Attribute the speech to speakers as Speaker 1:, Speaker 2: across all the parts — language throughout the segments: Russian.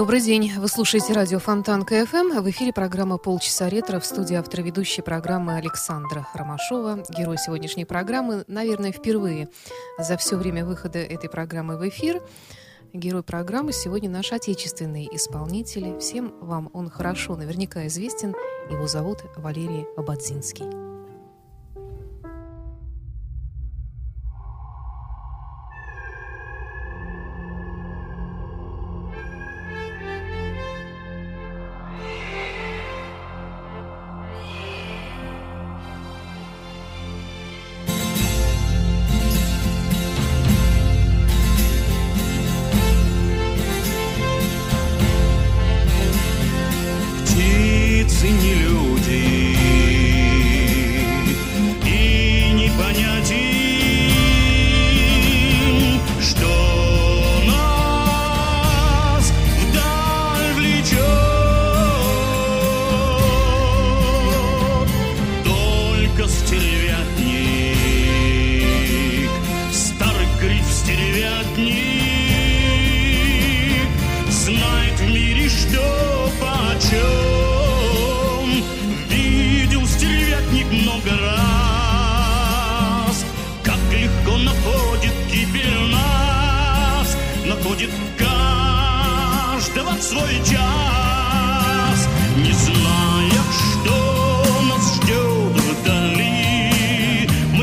Speaker 1: Добрый день. Вы слушаете радио Фонтанка FM. В эфире программа «Полчаса ретро» в студии автора ведущей программы Александра Ромашова. Герой сегодняшней программы, наверное, впервые за все время выхода этой программы в эфир. Герой программы сегодня наш отечественный исполнитель. Всем вам он хорошо наверняка известен. Его зовут Валерий Абадзинский.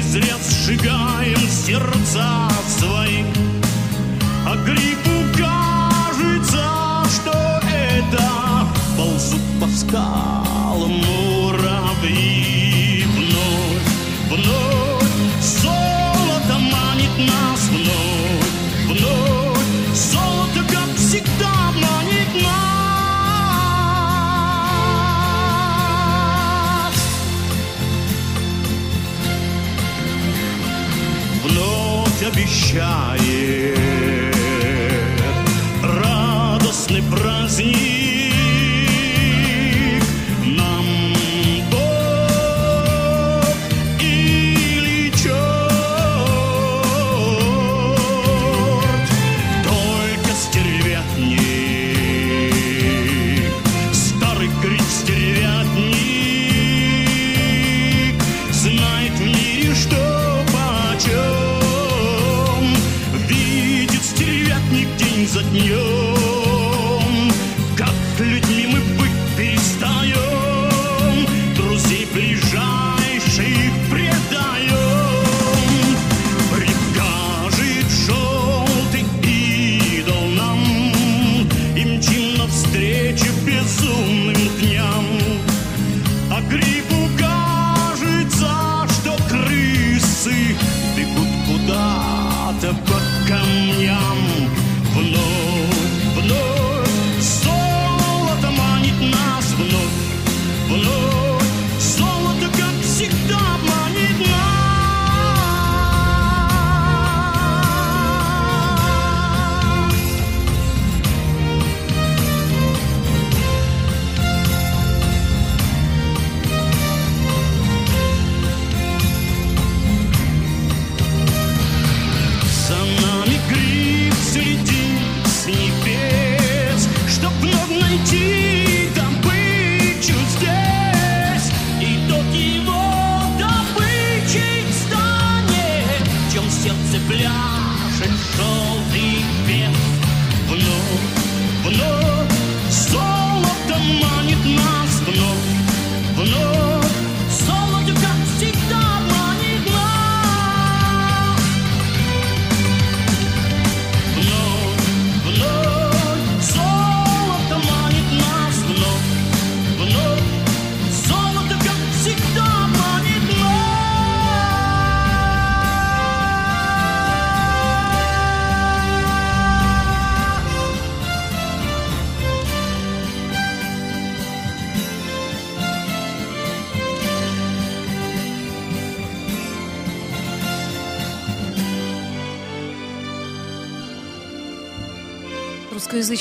Speaker 2: Зря сжигаем сердца свои, а грибу день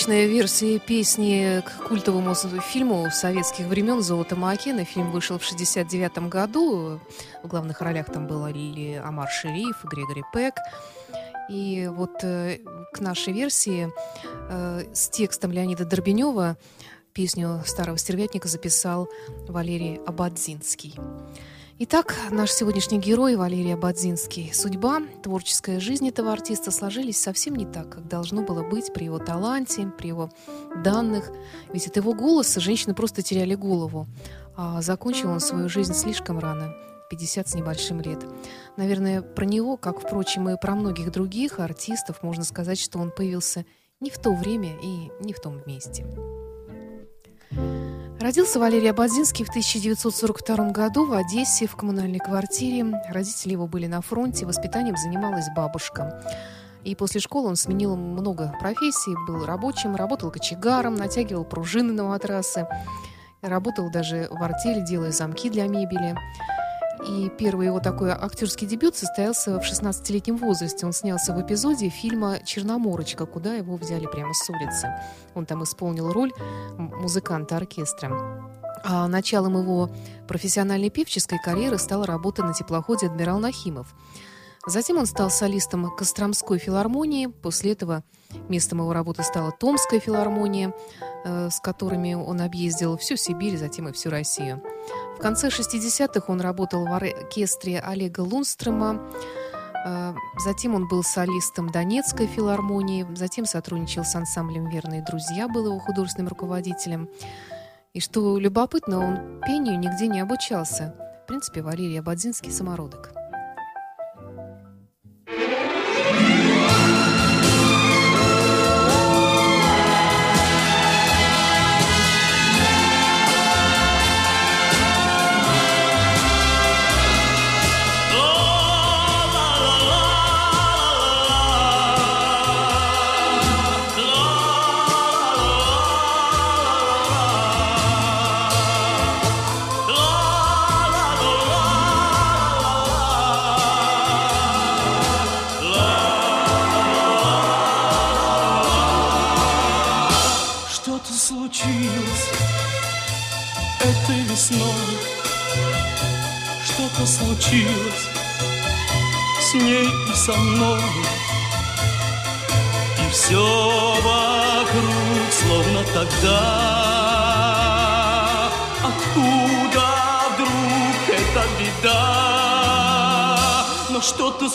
Speaker 1: Русскоязычная версия песни к культовому фильму советских времен «Золото Макена». Фильм вышел в 1969 году. В главных ролях там были Амар Шериф, Грегори Пек. И вот э, к нашей версии э, с текстом Леонида Дорбенева песню «Старого стервятника» записал Валерий Абадзинский. Итак, наш сегодняшний герой Валерий Абадзинский. Судьба, творческая жизнь этого артиста сложились совсем не так, как должно было быть при его таланте, при его данных. Ведь от его голоса женщины просто теряли голову. А закончил он свою жизнь слишком рано, 50 с небольшим лет. Наверное, про него, как, впрочем, и про многих других артистов, можно сказать, что он появился не в то время и не в том месте. Родился Валерий Абадзинский в 1942 году в Одессе в коммунальной квартире. Родители его были на фронте, воспитанием занималась бабушка. И после школы он сменил много профессий, был рабочим, работал кочегаром, натягивал пружины на матрасы, работал даже в артели, делая замки для мебели. И первый его такой актерский дебют состоялся в 16-летнем возрасте. Он снялся в эпизоде фильма «Черноморочка», куда его взяли прямо с улицы. Он там исполнил роль музыканта оркестра. А началом его профессиональной певческой карьеры стала работа на теплоходе «Адмирал Нахимов». Затем он стал солистом Костромской филармонии. После этого местом его работы стала Томская филармония, э, с которыми он объездил всю Сибирь, затем и всю Россию. В конце 60-х он работал в оркестре Олега Лунстрема. Э, затем он был солистом Донецкой филармонии, затем сотрудничал с ансамблем «Верные друзья», был его художественным руководителем. И что любопытно, он пению нигде не обучался. В принципе, Валерий Абадзинский самородок.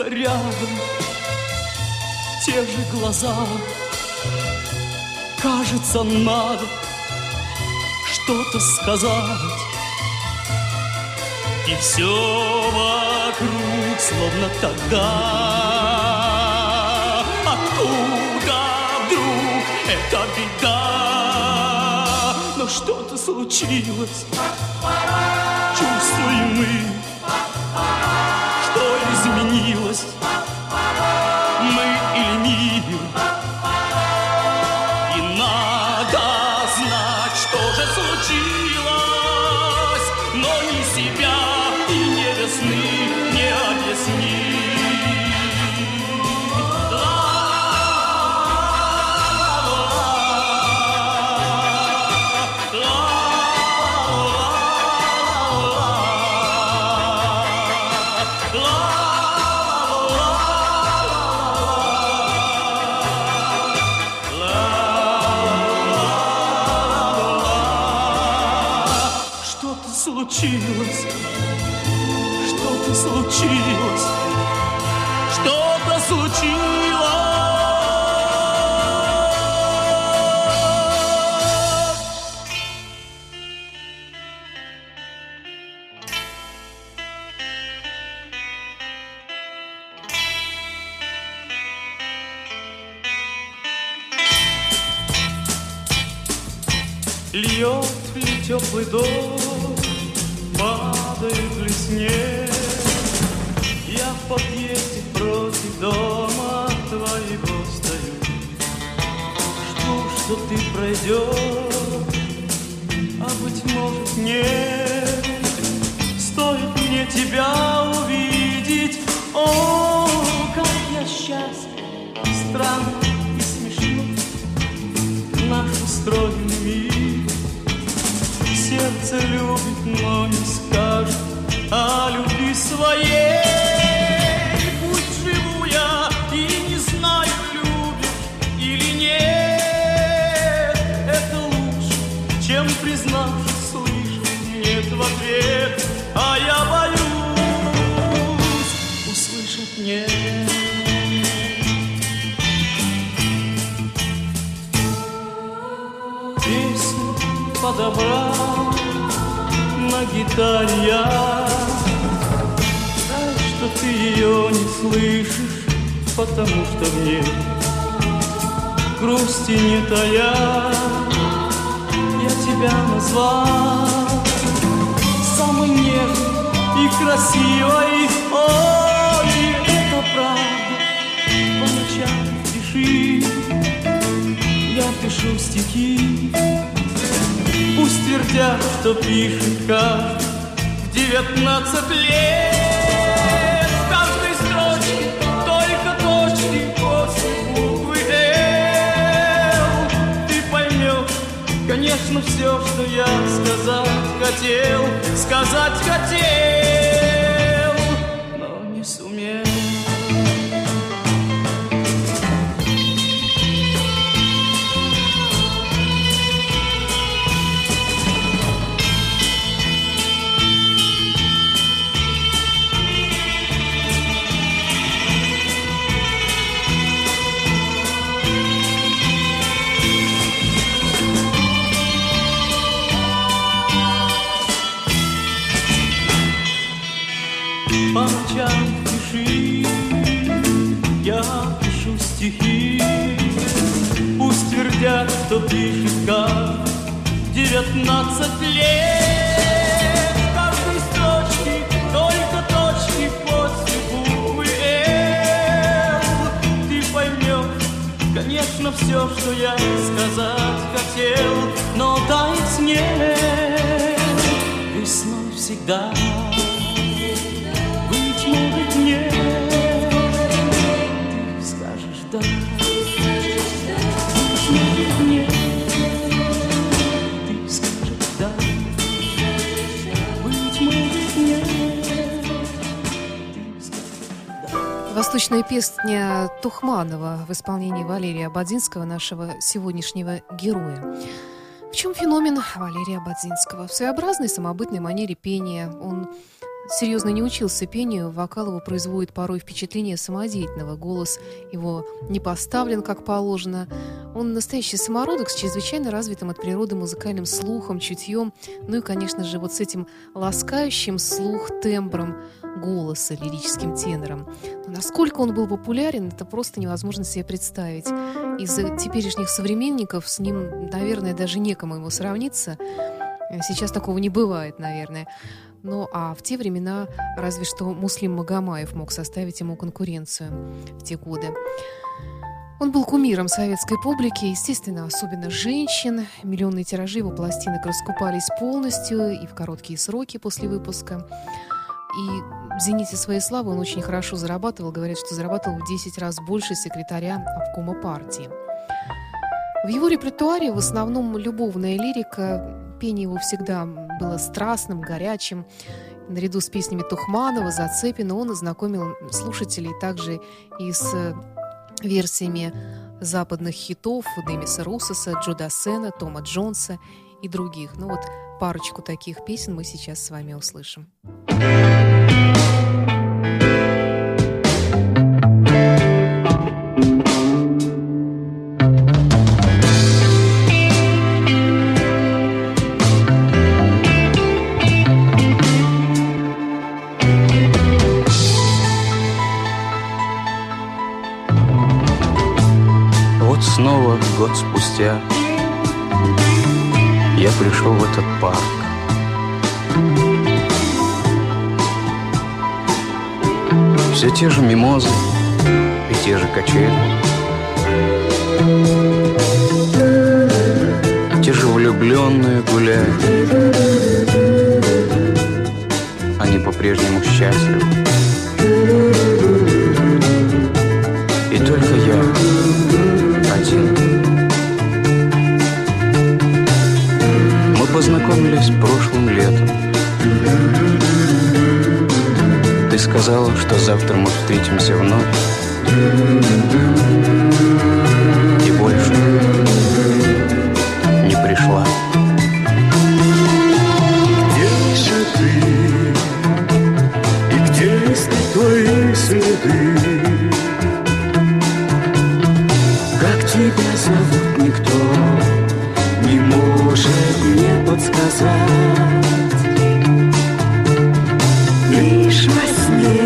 Speaker 2: Кажется, рядом те же глаза. Кажется, надо что-то сказать. И все вокруг словно тогда. Откуда вдруг эта беда? Но что-то случилось, чувствуем мы, Льет ли теплый дождь, падает ли снег? Я в подъезде против дома твоего стою. Жду, что ты пройдешь, а быть может нет. Стоит мне тебя увидеть, о, как я счастлив, странно и смешно Наш устроенный мир сердце любит, но не скажет о любви своей. Пусть живу я и не знаю, любишь или нет. Это лучше, чем признавшись, слышу нет в ответ, а я боюсь услышать нет. Подобрал на гитаре я. Жаль, что ты ее не слышишь, потому что в ней грусти не тая Я тебя назвал самой нежной и красивой. Ой, это правда, по ночам пиши Я пишу стихи Пусть твердят, что пишет каждый в девятнадцать лет. В каждой только точки после. Ты поймешь, конечно, все, что я сказать хотел, сказать хотел,
Speaker 1: Восточная песня Тухманова в исполнении Валерия Абадинского, нашего сегодняшнего героя. В чем феномен Валерия Абадзинского? В своеобразной самобытной манере пения. Он серьезно не учился пению, вокал его производит порой впечатление самодеятельного, голос его не поставлен как положено. Он настоящий самородок с чрезвычайно развитым от природы музыкальным слухом, чутьем, ну и, конечно же, вот с этим ласкающим слух тембром голоса, лирическим тенором. Но насколько он был популярен, это просто невозможно себе представить. Из теперешних современников с ним, наверное, даже некому его сравниться. Сейчас такого не бывает, наверное. Ну а в те времена разве что Муслим Магомаев мог составить ему конкуренцию в те годы. Он был кумиром советской публики, естественно, особенно женщин. Миллионные тиражи его пластинок раскупались полностью и в короткие сроки после выпуска. И в «Зените своей славы» он очень хорошо зарабатывал. Говорят, что зарабатывал в 10 раз больше секретаря обкома партии. В его репертуаре в основном любовная лирика. Пение его всегда было страстным, горячим. Наряду с песнями Тухманова, Зацепина он ознакомил слушателей также и с версиями западных хитов Демиса Руссоса, Джо Дассена, Тома Джонса и других. Ну вот парочку таких песен мы сейчас с вами услышим.
Speaker 3: Вот снова год спустя я пришел в этот парк. Все те же мимозы и те же качели. Те же влюбленные гуляют. Они по-прежнему счастливы. Познакомились прошлым летом. Ты сказала, что завтра мы встретимся вновь.
Speaker 2: Мне подсказать. Лишь во сне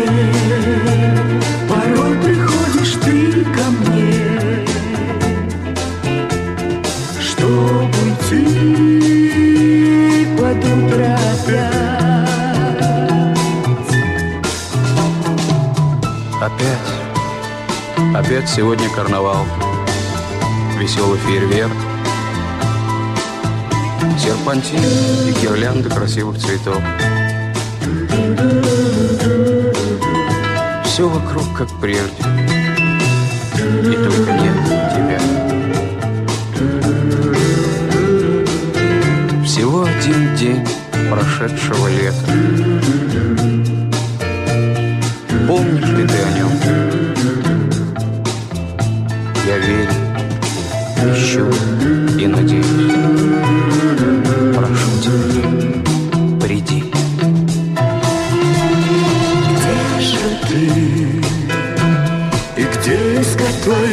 Speaker 2: порой приходишь ты ко мне, Чтоб уйти под утро опять.
Speaker 3: Опять. Опять сегодня карнавал. Веселый фейерверк. Серпантин и гирлянды красивых цветов. Все вокруг как прежде. И только нет тебя. Всего один день прошедшего лета. Помнишь ли ты о нем? Я верю, ищу и надеюсь.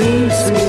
Speaker 2: Please.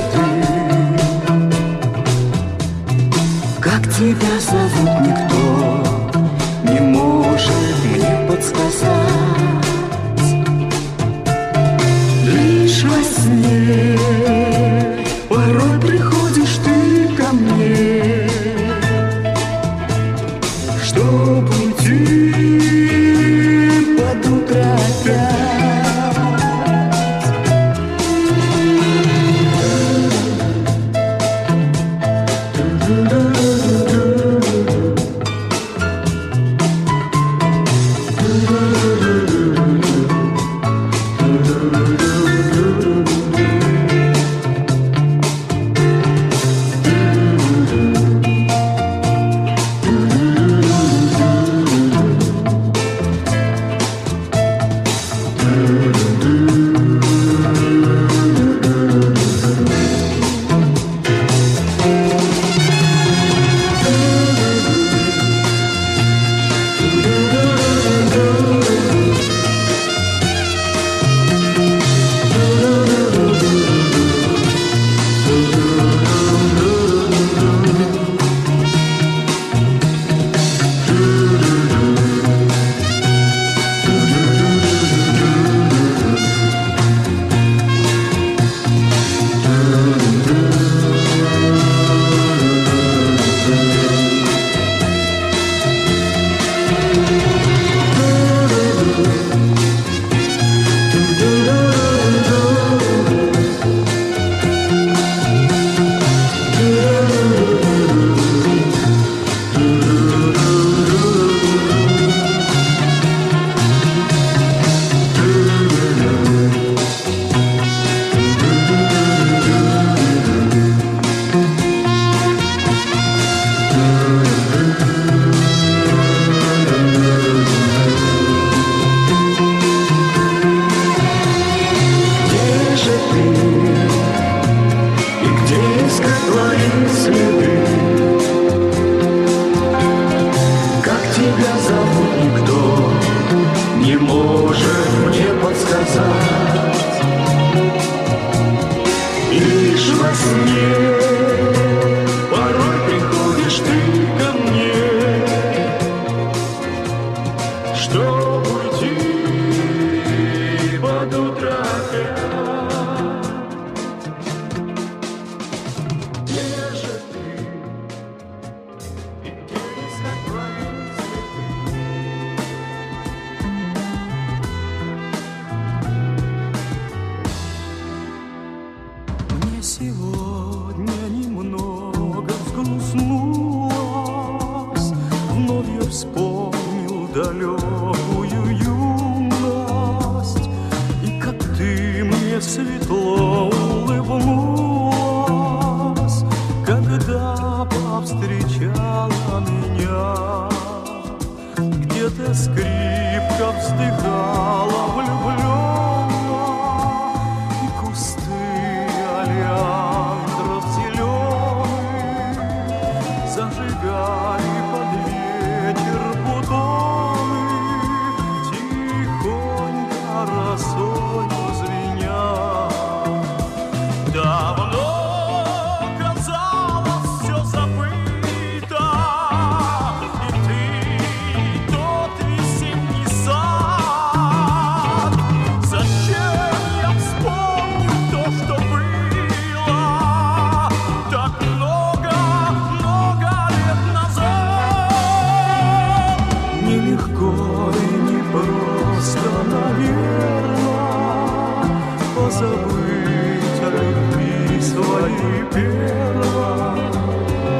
Speaker 2: Далекую юность. И как ты мне светло улыбнулась Когда повстречала меня. Где-то скрипка вздыхала наверное Позабыть о любви своей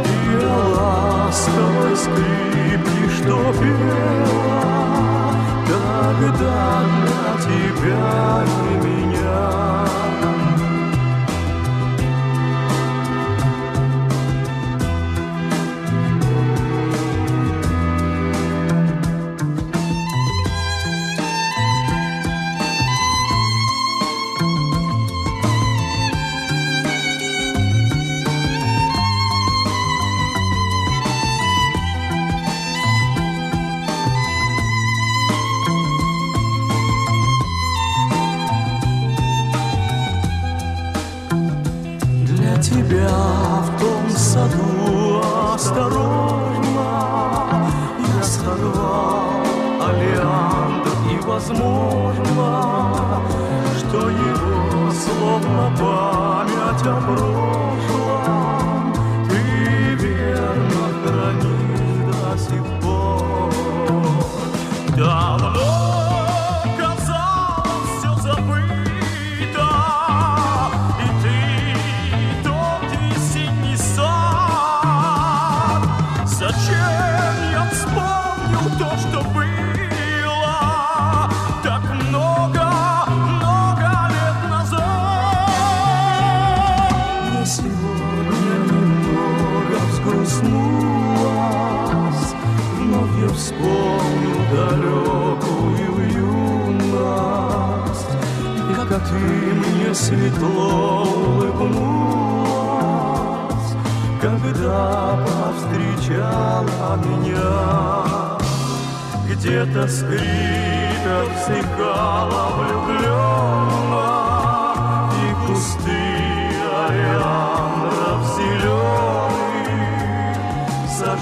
Speaker 2: И о ласковой Тогда для тебя и меня stumble.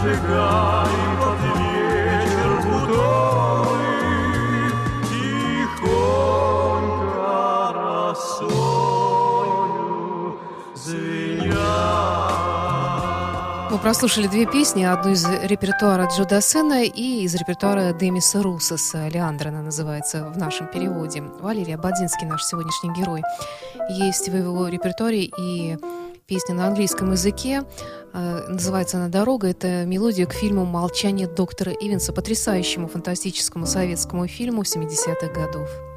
Speaker 2: Зажигали под вечер бутоны Тихонько росою звеня
Speaker 1: Мы прослушали две песни, одну из репертуара Джо Дассена и из репертуара Демиса Русоса. Леандра она называется в нашем переводе. Валерий Абадинский, наш сегодняшний герой. Есть в его репертуаре и песня на английском языке. Э, Называется она «Дорога». Это мелодия к фильму «Молчание доктора Ивенса», потрясающему фантастическому советскому фильму 70-х годов.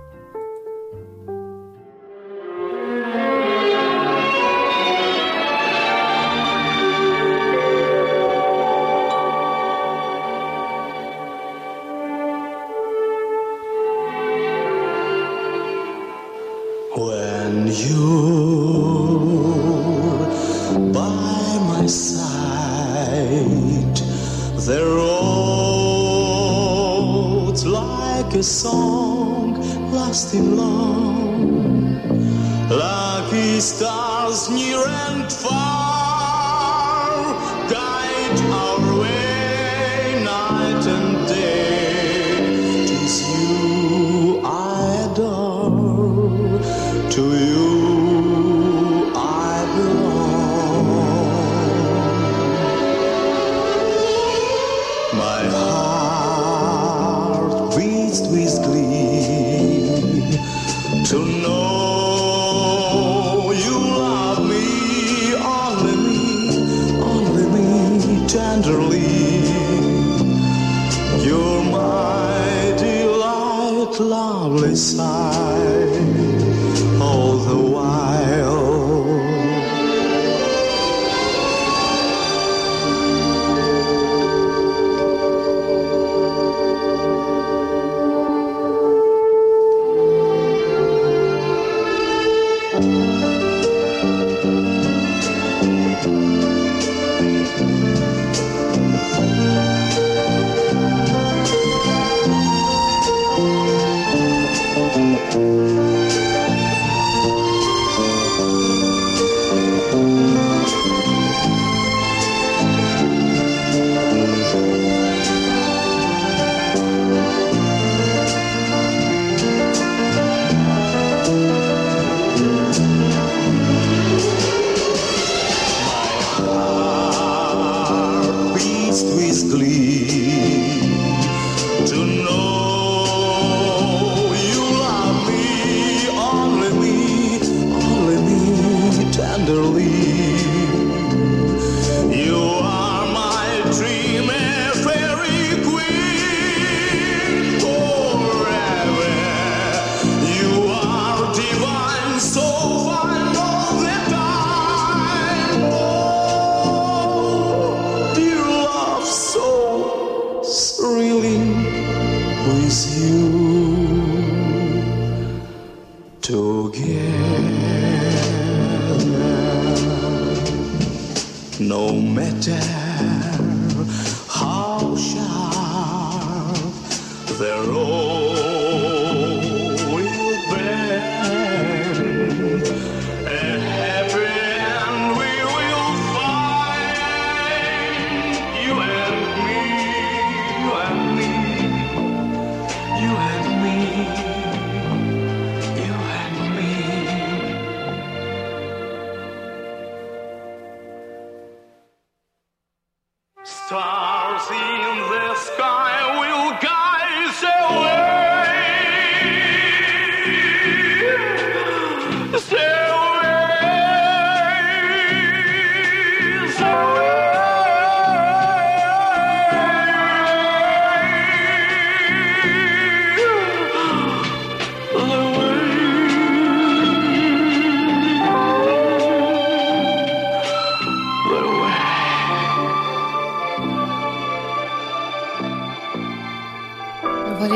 Speaker 4: Like a song lasting long. Lucky stars near and far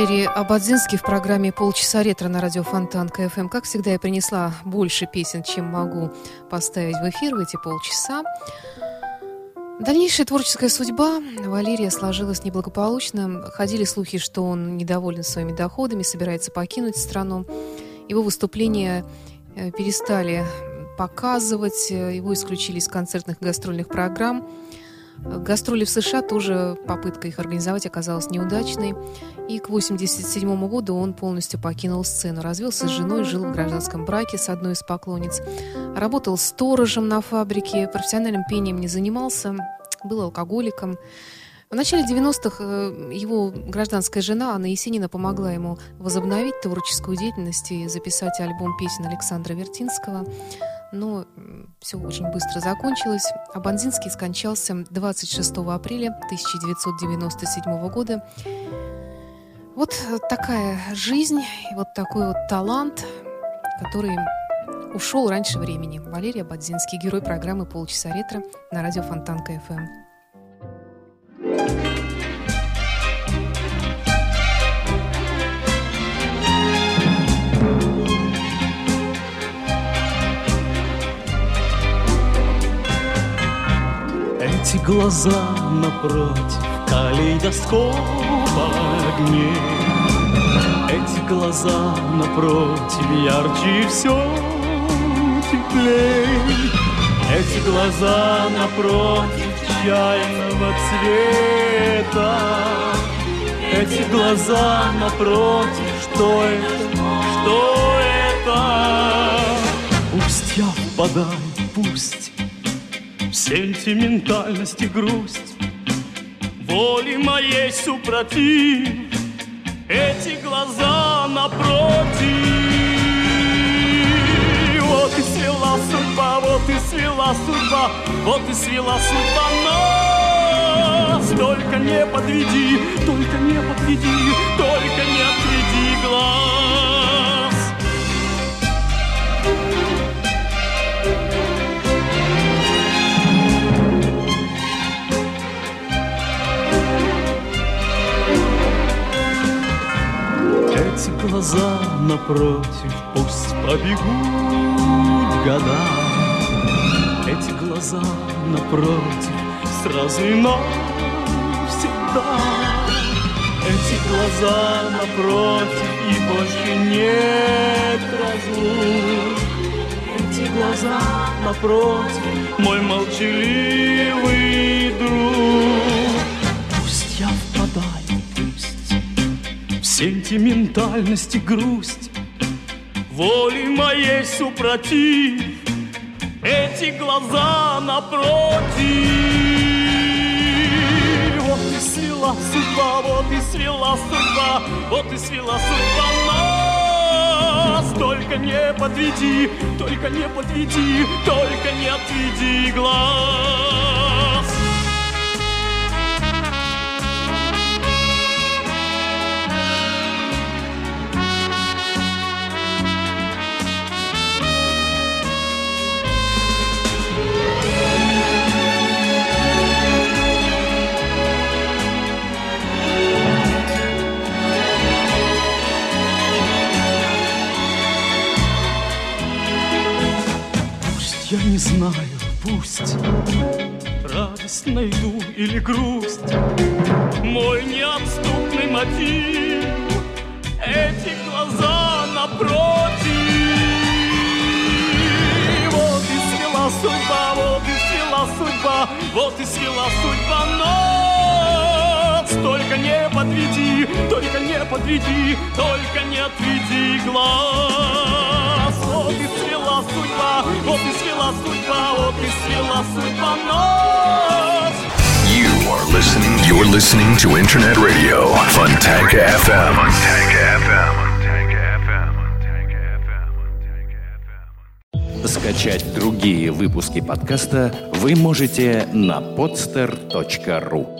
Speaker 1: Валерий Абадзинский в программе «Полчаса ретро» на радио Фонтан КФМ. Как всегда, я принесла больше песен, чем могу поставить в эфир в эти полчаса. Дальнейшая творческая судьба Валерия сложилась неблагополучно. Ходили слухи, что он недоволен своими доходами, собирается покинуть страну. Его выступления э, перестали показывать, э, его исключили из концертных гастрольных программ. Гастроли в США тоже попытка их организовать оказалась неудачной. И к 1987 году он полностью покинул сцену. Развелся с женой, жил в гражданском браке с одной из поклонниц. Работал сторожем на фабрике, профессиональным пением не занимался, был алкоголиком. В начале 90-х э, его гражданская жена Анна Есенина помогла ему возобновить творческую деятельность и записать альбом песен Александра Вертинского. Но все очень быстро закончилось. А Бандинский скончался 26 апреля 1997 года. Вот такая жизнь, и вот такой вот талант, который ушел раньше времени. Валерий Абадзинский, герой программы «Полчаса ретро» на радио Фонтан
Speaker 2: Эти глаза напротив калейдоскопа огней. Эти глаза напротив ярче все теплей. Эти глаза напротив чайного цвета. Эти глаза напротив, что это, что это? Пусть я впадаю, пусть сентиментальность и грусть Воли моей супротив Эти глаза напротив Вот и свела судьба, вот и свела судьба Вот и свела судьба нас. Только не подведи, только не подведи, только не отведи глаз. Глаза напротив пусть побегут года. Эти глаза напротив сразу и навсегда. Эти глаза напротив и больше нет разлук. Эти глаза напротив, мой молчаливый друг. Сентиментальность и грусть, Воли моей супротив, эти глаза напротив. Вот и свела судьба, вот и свела судьба, вот и свела судьба нас. Только не подведи, только не подведи, только не отведи глаз. Радость найду или грусть, мой неотступный мотив, эти глаза напротив. Вот и свела судьба, вот и свела судьба, вот и свела судьба нас. Только не подведи, только не подведи, только не отведи глаз. Вот и свела судьба, вот и свела судьба, вот и свела судьба нас.
Speaker 5: You are listening. You're listening to Internet Radio Funtank FM. Funtank FM.
Speaker 6: Скачать другие выпуски подкаста вы можете на podster.ru